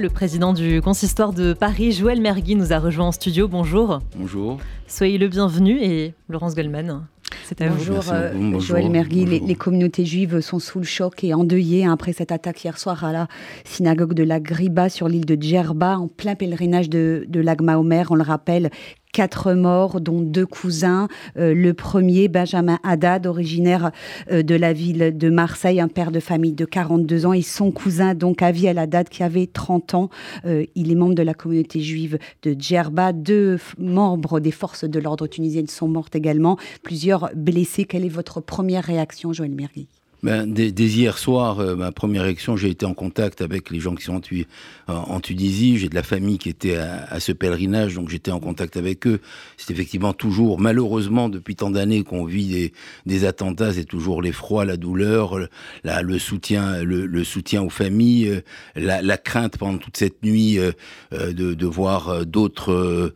Le président du consistoire de Paris, Joël Mergui, nous a rejoint en studio. Bonjour. Bonjour. Soyez le bienvenu et Laurence Goldman. C'est à Bonjour, vous. euh, Bonjour. Joël Mergui. Les, communautés juives sont sous le choc et endeuillées hein, après cette attaque hier soir à la synagogue de la Griba sur l'île de Djerba, en plein pèlerinage de, de l'Agma Omer. On le rappelle, quatre morts, dont deux cousins. Euh, le premier, Benjamin Haddad, originaire euh, de la ville de Marseille, un père de famille de 42 ans, et son cousin, donc Avi El Haddad, qui avait 30 ans. Euh, il est membre de la communauté juive de Djerba. Deux membres des forces de l'ordre tunisiennes sont mortes également. Plusieurs blessés. Quelle est votre première réaction, Joël Mergui Ben, dès, hier soir, euh, ma première réaction, j'ai été en contact avec les gens qui sont en, en- Tunisie. J'ai de la famille qui était à, ce pèlerinage, donc j'étais en contact avec eux. C'est effectivement toujours, malheureusement, depuis tant d'années qu'on vit des, attentats, c'est toujours l'effroi, la douleur, le, soutien, aux familles, euh, la, crainte pendant toute cette nuit euh, de, voir d'autres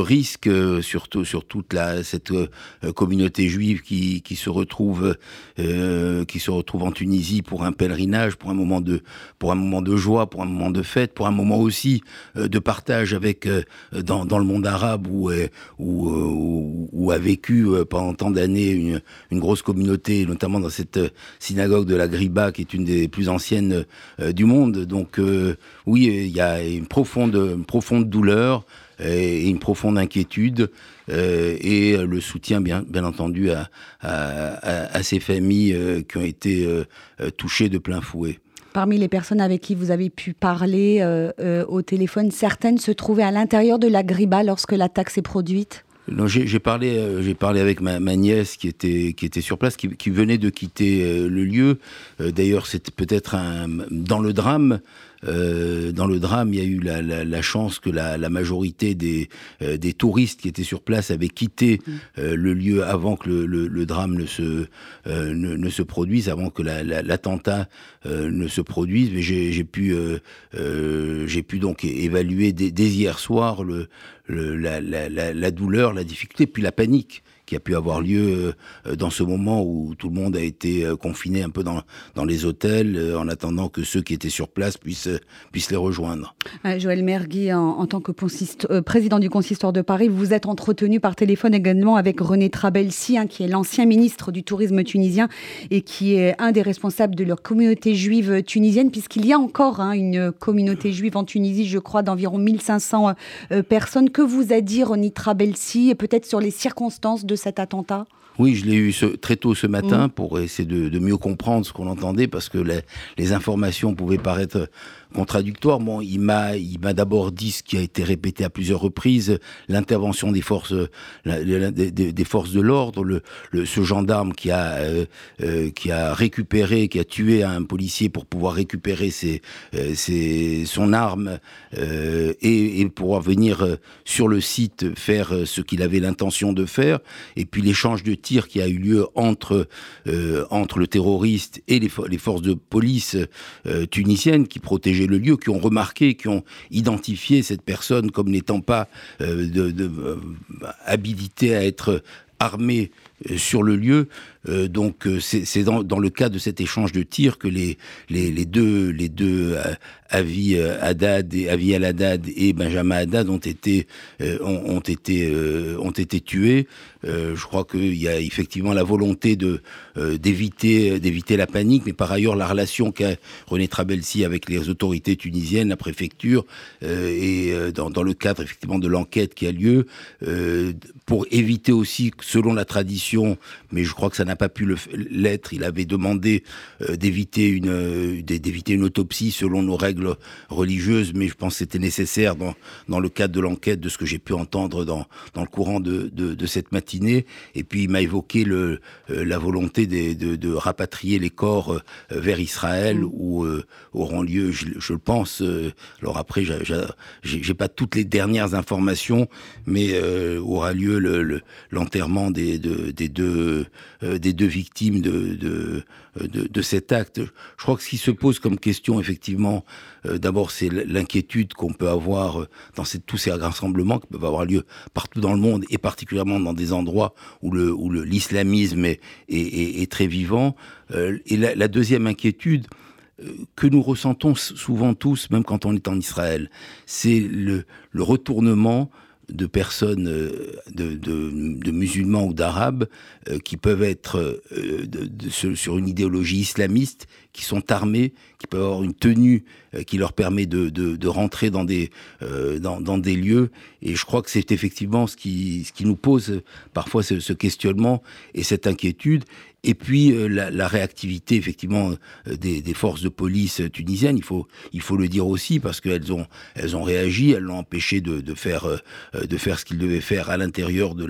risques, surtout sur toute la, cette communauté juive qui, se retrouve qui se retrouve en Tunisie pour un pèlerinage, pour un moment de pour un moment de joie, pour un moment de fête, pour un moment aussi euh, de partage avec euh, dans, le monde arabe où euh, où, euh, a vécu euh, pendant tant d'années une, grosse communauté, notamment dans cette euh, synagogue de la Griba qui est une des plus anciennes euh, du monde. Donc euh, oui, il y a une profonde une profonde douleur et une profonde inquiétude euh, et le soutien bien bien entendu à à, à- à ces familles euh, qui ont été euh, euh, touchées de plein fouet. Parmi les personnes avec qui vous avez pu parler euh, euh, au téléphone, certaines se trouvaient à l'intérieur de la Griba lorsque l'attaque s'est produite? Non, j'ai parlé, euh, j'ai parlé avec ma, ma nièce qui était qui était sur place, qui, qui venait de quitter euh, le lieu. Euh, D'ailleurs, c'était peut-être un dans le drame. Euh, dans le drame, il y a eu la, la, la chance que la, la majorité des, euh, des touristes qui étaient sur place avaient quitté euh, le lieu avant que le, le, le drame ne se, euh, ne, ne se produise, avant que la- la- l'attentat euh, ne se produise. Mais j'ai pu, euh, euh, j'ai pu donc évaluer dès, dès hier soir le, le- la, la, la douleur, la difficulté, puis la panique qui a pu avoir lieu euh, dans ce moment où tout le monde a été euh, confiné un peu dans, les hôtels euh, en attendant que ceux qui étaient sur place puissent, les rejoindre. Joël Mergui, en, tant que président du consistoire de Paris, vous vous êtes entretenu par téléphone également avec René Trabelsi, hein, qui est l'ancien ministre du tourisme tunisien et qui est un des responsables de leur communauté juive tunisienne, puisqu'il y a encore hein, une communauté juive en Tunisie, je crois, d'environ 1500 euh, personnes. Que vous a dit René Trabelsi, peut-être sur les circonstances de cet attentat Oui, je l'ai eu ce- très tôt ce matin pour essayer de, de mieux comprendre ce qu'on entendait parce que les, les informations pouvaient paraître contradictoires. Bon, il m'a, il m'a d'abord dit ce qui a été répété à plusieurs reprises, l'intervention des forces, la- la- des, des- des forces de l'ordre, le, le- ce gendarme qui a, euh, euh, qui a récupéré, qui a tué un policier pour pouvoir récupérer ses, euh, ses- son arme et, et pouvoir venir sur le site faire ce qu'il avait l'intention de faire. Et puis l'échange de tirs qui a eu lieu entre euh, le terroriste et les, fo- les forces de police euh, tunisiennes qui protégeaient le lieu, qui ont remarqué, qui ont identifié cette personne comme n'étant pas euh, habilitée à être armée sur le lieu. Euh, donc euh, c'est dans, le cas de cet échange de tirs que les, les, deux, les deux euh, Avi Haddad et Avi Al Haddad et Benjamin Haddad ont été, ont, été, ont été tués. Je crois qu'il y a effectivement la volonté de d'éviter d'éviter la panique, mais par ailleurs la relation qu'a René Trabelsi avec les autorités tunisiennes, la préfecture, et dans, dans le cadre effectivement de l'enquête qui a lieu, pour éviter aussi, selon la tradition, mais je crois que ça n'a pas pu le l'être, il avait demandé euh, d'éviter une euh, d'éviter une autopsie selon nos règles religieuses, mais je pense que c'était nécessaire dans dans le cadre de l'enquête, de ce que j'ai pu entendre dans dans le courant de de, de cette matinée. Et puis il m'a évoqué le euh, la volonté des- de, de rapatrier les corps vers Israël où euh, auront lieu, je, je le pense. alors après, j'a- j'a- j'ai pas toutes les dernières informations, mais aura lieu le- le- l'enterrement des, de- des deux des deux victimes de, de, de, cet acte. Je crois que ce qui se pose comme question, effectivement, euh, d'abord, c'est l'inquiétude qu'on peut avoir euh, dans tous ces rassemblements qui peuvent avoir lieu partout dans le monde et particulièrement dans des endroits où le où l'islamisme est, est, est, très vivant. Euh, et la, deuxième inquiétude, que nous ressentons souvent tous, même quand on est en Israël. C'est le retournement de personnes, euh, de, musulmans ou d'arabes, euh, qui peuvent être euh, sur une idéologie islamiste, qui sont armés, qui peuvent avoir une tenue qui leur permet de, rentrer dans des, dans, des lieux. Et je crois que c'est effectivement ce qui, nous pose parfois ce, questionnement et cette inquiétude et puis euh, la, réactivité effectivement euh, des, forces de police tunisiennes, il faut le dire aussi parce qu'elles ont réagi, elles l'ont empêché de, faire euh, ce qu'ils devaient faire à l'intérieur de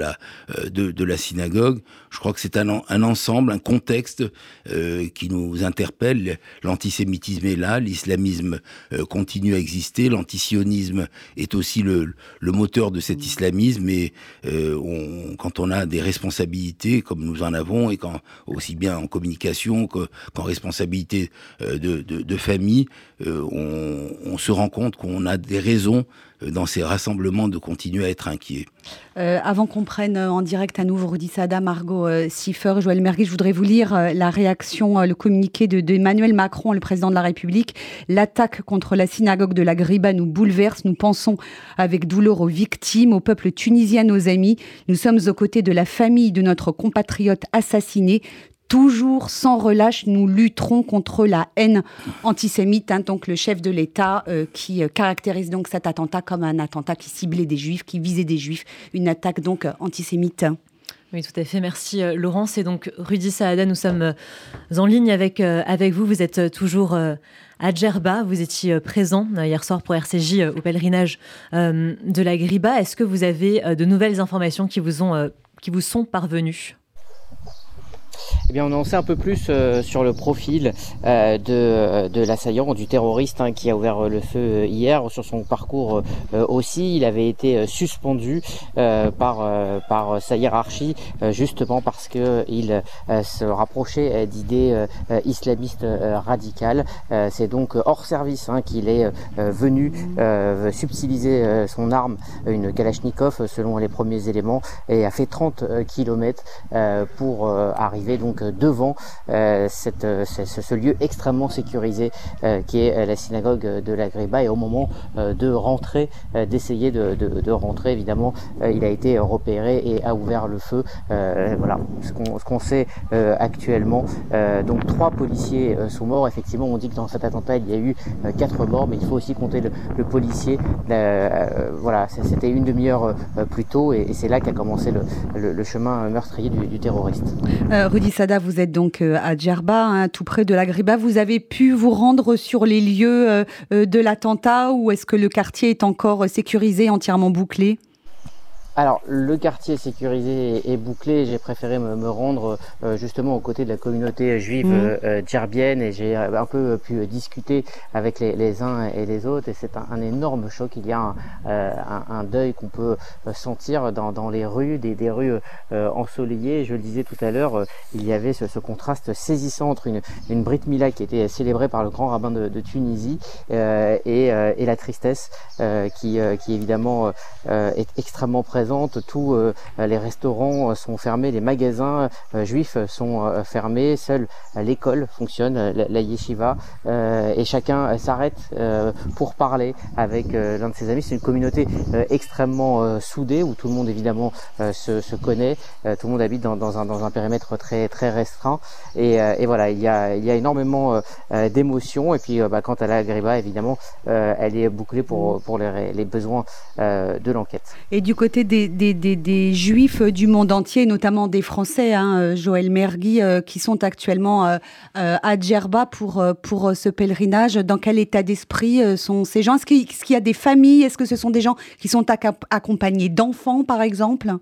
la synagogue. Je crois que c'est un, ensemble, un contexte euh, qui nous interpelle. L'antisémitisme est là, l'islamisme continue à exister, l'antisionisme est aussi le, moteur de cet islamisme et on, quand on a des responsabilités comme nous en avons et quand aussi bien en communication qu'en responsabilité euh, de, famille, euh, on, se rend compte qu'on a des raisons euh, dans ces rassemblements de continuer à être inquiets. avant qu'on prenne en direct à nouveau Rudy Sada, Margot Siffer, Joël Mergui, je voudrais vous lire la réaction, le communiqué de, Macron, le président de la République. L'attaque contre la synagogue de la Griba nous bouleverse. Nous pensons avec douleur aux victimes, au peuple tunisien, nos amis. Nous sommes aux côtés de la famille de notre compatriote assassiné. Toujours sans relâche, nous lutterons contre la haine antisémite. Hein, donc le chef de l'État euh, qui euh, caractérise donc cet attentat comme un attentat qui ciblait des juifs, qui visait des juifs, une attaque donc antisémite. Oui, tout à fait. Merci euh, Laurence. Et donc Rudy Saada, nous sommes en ligne avec, avec vous. Vous êtes toujours à Djerba. Vous étiez présent hier soir pour RCJ au pèlerinage de la Griba. Est-ce que vous avez de nouvelles informations qui vous, ont, qui vous sont parvenues? Eh bien, on en sait un peu plus euh, sur le profil euh, de, de l'assaillant, du terroriste hein, qui a ouvert euh, le feu hier, sur son parcours aussi. Il avait été suspendu par, par sa hiérarchie justement parce que il se rapprochait d'idées islamistes radicales. C'est donc hors service hein, qu'il est venu subtiliser son arme, une Kalachnikov selon les premiers éléments, et a fait 30 km pour arriver donc euh, devant euh, cette, euh, ce, lieu extrêmement sécurisé qui est la synagogue de la Griba et au moment de rentrer, d'essayer de, de, rentrer, évidemment, il a été repéré et a ouvert le feu. voilà ce qu'on sait actuellement. donc trois policiers sont morts. Effectivement, on dit que dans cet attentat, il y a eu quatre morts, mais il faut aussi compter le, policier. voilà, c'était une demi-heure plus tôt et, c'est là qu'a commencé le, le, chemin meurtrier du, du terroriste. Rudy Sada, vous êtes donc euh, à Djerba, hein, tout près de la Griba. Vous avez pu vous rendre sur les lieux euh, euh, de l'attentat ou est-ce que le quartier est encore sécurisé, entièrement bouclé? Alors, le quartier sécurisé et bouclé. J'ai préféré me, rendre euh, justement aux côtés de la communauté juive mmh. euh, djerbienne et j'ai euh, un peu pu discuter avec les, uns et les autres. Et c'est un, énorme choc. Il y a un, deuil qu'on peut sentir dans, les rues, des, rues ensoleillées. Je le disais tout à l'heure, il y avait ce, contraste saisissant entre une, une Brit Mila qui était célébrée par le grand rabbin de, Tunisie et, la tristesse qui, qui évidemment est extrêmement présente tous euh, les restaurants euh, sont fermés, les magasins euh, juifs sont fermés, seule l'école fonctionne, la, yeshiva, et chacun s'arrête pour parler avec l'un de ses amis. C'est une communauté extrêmement soudée où tout le monde évidemment se, connaît, tout le monde habite dans, un, périmètre très restreint, et, voilà, il y a, il énormément d'émotions. Et puis bah, quant à la Griba, évidemment, elle est bouclée pour, pour les, besoins de l'enquête. Et du côté des des, juifs du monde entier, notamment des Français, hein, euh, Joël Mergui, euh, qui sont actuellement euh, à Djerba pour, pour ce pèlerinage. Dans quel état d'esprit sont ces gens? Est-ce qu'il y a des familles? Est-ce que ce sont des gens qui sont accompagnés d'enfants, par exemple?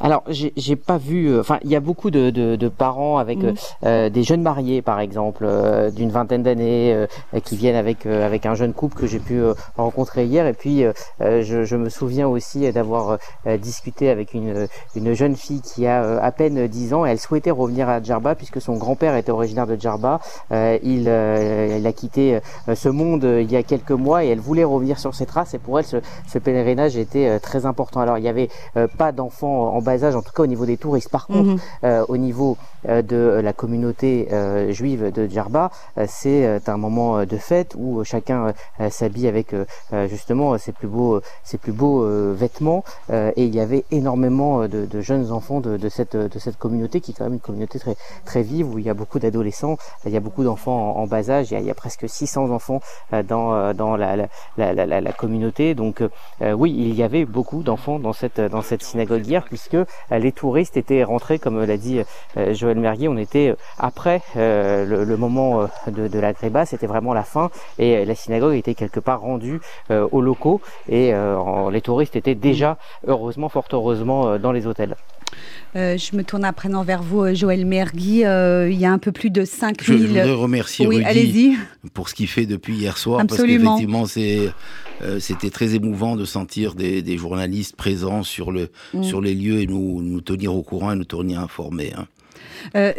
Alors, j'ai pas vu. Euh, enfin, il y a beaucoup de, de, de parents avec mmh. euh, des jeunes mariés, par exemple, euh, d'une vingtaine d'années, qui viennent avec avec un jeune couple que j'ai pu rencontrer hier. Et puis, je, je, me souviens aussi d'avoir discuté avec une une jeune fille qui a à peine 10 ans. Elle souhaitait revenir à Djerba puisque son grand-père était originaire de Djerba. il, il a quitté ce monde il y a quelques mois et elle voulait revenir sur ses traces. Et pour elle, ce, ce pèlerinage était très important. Alors, il y avait pas d'enfants en bas âge, en tout cas au niveau des touristes. Par contre, mhm. au niveau de la communauté juive de Djerba, c'est un moment de fête où chacun s'habille avec justement ses plus beaux, ses plus beaux vêtements. et il y avait énormément de, de jeunes enfants de, de, cette, de cette communauté qui est quand même une communauté très, très vive où il y a beaucoup d'adolescents, il y a beaucoup d'enfants en, bas âge, il y a, il y a presque 600 enfants dans, dans la, la, la, la, la communauté. Donc oui, il y avait beaucoup d'enfants dans cette, dans cette synagogue hier puisque les touristes étaient rentrés, comme l'a dit Joël Merguier, on était après le, moment de, de la gréba, c'était vraiment la fin. Et la synagogue était quelque part rendue aux locaux. Et les touristes étaient déjà heureusement, fort heureusement, dans les hôtels. Euh, je me tourne à présent vers vous, euh, Joël Mergui. Euh, il y a un peu plus de 5000... Je voudrais remercier oui, Rudy pour ce qu'il fait depuis hier soir. Absolument. Parce qu'effectivement, c'était très émouvant de sentir des, journalistes présents sur, le, mm. sur les lieux et nous, nous tenir au courant et nous tenir informés. Hein.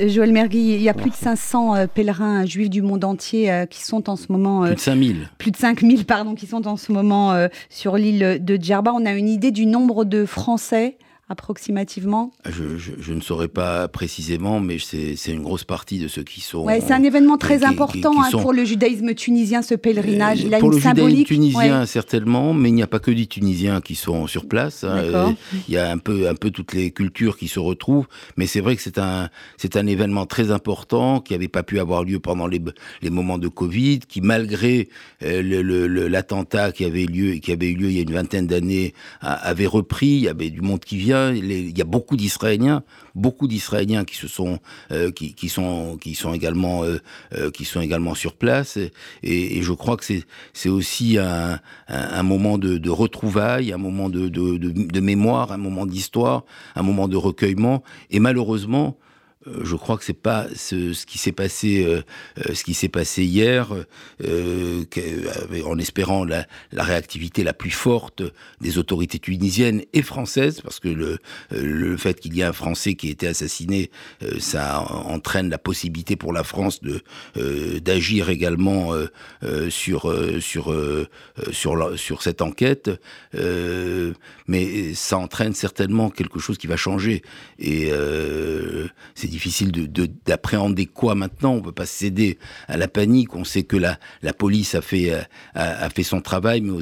Joël Mergui, il y a plus de 500 pèlerins juifs du monde entier qui sont en ce moment... plus de 5000. Plus de 5000, pardon, qui sont en ce moment sur l'île de Djerba. On a une idée du nombre de Français approximativement je, ne saurais pas précisément, mais c'est une grosse partie de ceux qui sont. Ouais, c'est un événement très important hein, pour le judaïsme tunisien, ce pèlerinage. Il a pour le judaïsme tunisien, certainement, mais il n'y a pas que des Tunisiens qui sont sur place. Hein, il y a un peu, un peu toutes les cultures qui se retrouvent, mais c'est vrai que c'est un, c'est un événement très important qui n'avait pas pu avoir lieu pendant les, les moments de Covid, qui malgré euh, l'attentat qui avait lieu, qui avait eu lieu il y a une vingtaine d'années, avait repris. Il y avait du monde qui vient il y a beaucoup d'Israéliens, beaucoup d'Israéliens qui se sont, euh, qui, qui, sont, qui sont également, euh, euh, qui sont également sur place. Et, et je crois que c'est, c'est aussi un, un, moment de, de, retrouvailles, un moment de, de, de mémoire, un moment d'histoire, un moment de recueillement. Et malheureusement, je crois que c'est pas ce, ce qui s'est passé, euh, euh, ce qui s'est passé hier, en espérant la, réactivité la plus forte des autorités tunisiennes et françaises, parce que le, fait qu'il y ait un Français qui ait été assassiné, ça entraîne la possibilité pour la France de d'agir également sur sur sur sur cette enquête, mais ça entraîne certainement quelque chose qui va changer. Et c'est difficile d'appréhender de, quoi maintenant. On ne peut pas céder à la panique. On sait que la, la police a fait, a, fait son travail, mais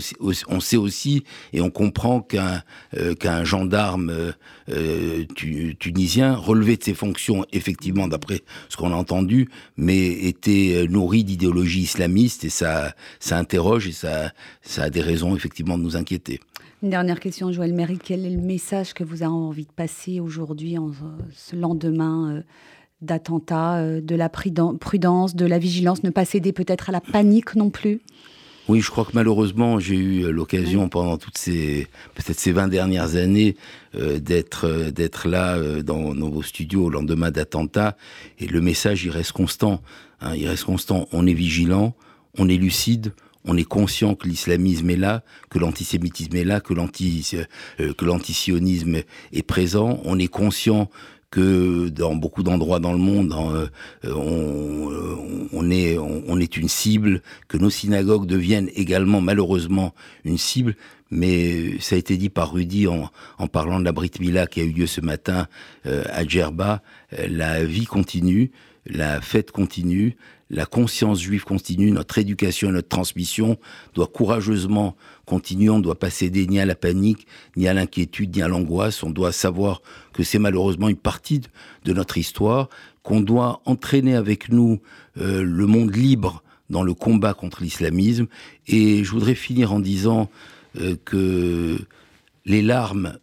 on sait aussi et on comprend qu'un euh, gendarme euh, tunisien relevait de ses fonctions, effectivement, d'après ce qu'on a entendu, mais était nourri d'idéologie islamiste et ça, ça interroge et ça, ça a des raisons, effectivement, de nous inquiéter. Une dernière question, Joël Méry. Quel est le message que vous avez envie de passer aujourd'hui, en ce lendemain euh, d'attentat, euh, de la prudence, de la vigilance, ne pas céder peut-être à la panique non plus? Oui, je crois que malheureusement, j'ai eu l'occasion pendant toutes ces peut-être ces 20 dernières années euh, d'être d'être là dans, nos studios au lendemain d'attentats et le message il reste constant. Hein, il reste constant. On est vigilant, on est lucide, on est conscient que l'islamisme est là, que l'antisémitisme est là, que euh, que l'antisionisme est présent. On est conscient que dans beaucoup d'endroits dans le monde, euh, on, euh, on, est on, est une cible, que nos synagogues deviennent également malheureusement une cible. Mais ça a été dit par Rudy en, en parlant de la Brit Mila qui a eu lieu ce matin à Djerba. La vie continue, la fête continue, la conscience juive continue, notre éducation et notre transmission doit courageusement continuer, on ne doit pas céder ni à la panique, ni à l'inquiétude, ni à l'angoisse, on doit savoir que c'est malheureusement une partie de notre histoire, qu'on doit entraîner avec nous euh, le monde libre dans le combat contre l'islamisme, et je voudrais finir en disant euh, que les larmes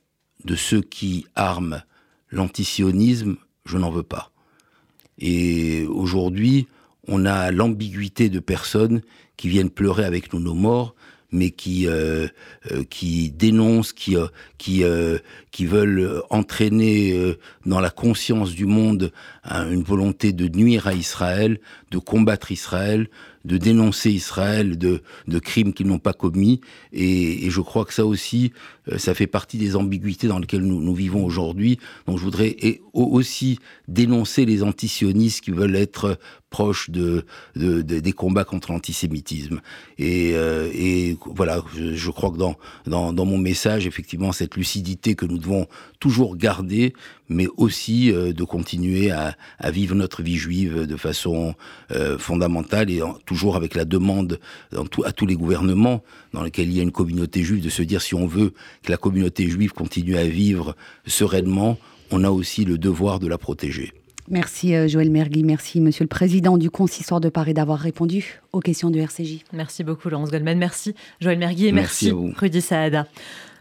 de ceux qui arment l'antisionisme, je n'en veux pas. Et aujourd'hui, on a l'ambiguïté de personnes qui viennent pleurer avec nous nos morts, mais qui euh, euh, qui dénoncent, qui euh, qui qui veulent entraîner dans la conscience du monde une volonté de nuire à Israël, de combattre Israël, de dénoncer Israël de, de crimes qu'ils n'ont pas commis. Et, et, je crois que ça aussi, ça fait partie des ambiguïtés dans lesquelles nous, vivons aujourd'hui. Donc je voudrais aussi dénoncer les antisionistes qui veulent être proche de, des combats contre l'antisémitisme. Et, et, voilà, je, crois que dans, mon message, effectivement, cette lucidité que nous devons toujours garder, mais aussi de continuer à, vivre notre vie juive de façon fondamentale et toujours avec la demande à tous les gouvernements dans lesquels il y a une communauté juive de se dire si on veut que la communauté juive continue à vivre sereinement, on a aussi le devoir de la protéger. Merci euh, Joël Mergui, merci Monsieur le Président du Consistoire de Paris d'avoir répondu aux questions du RCJ. Merci beaucoup Laurence Goldman, merci Joël Mergui et merci, merci Rudy Saada.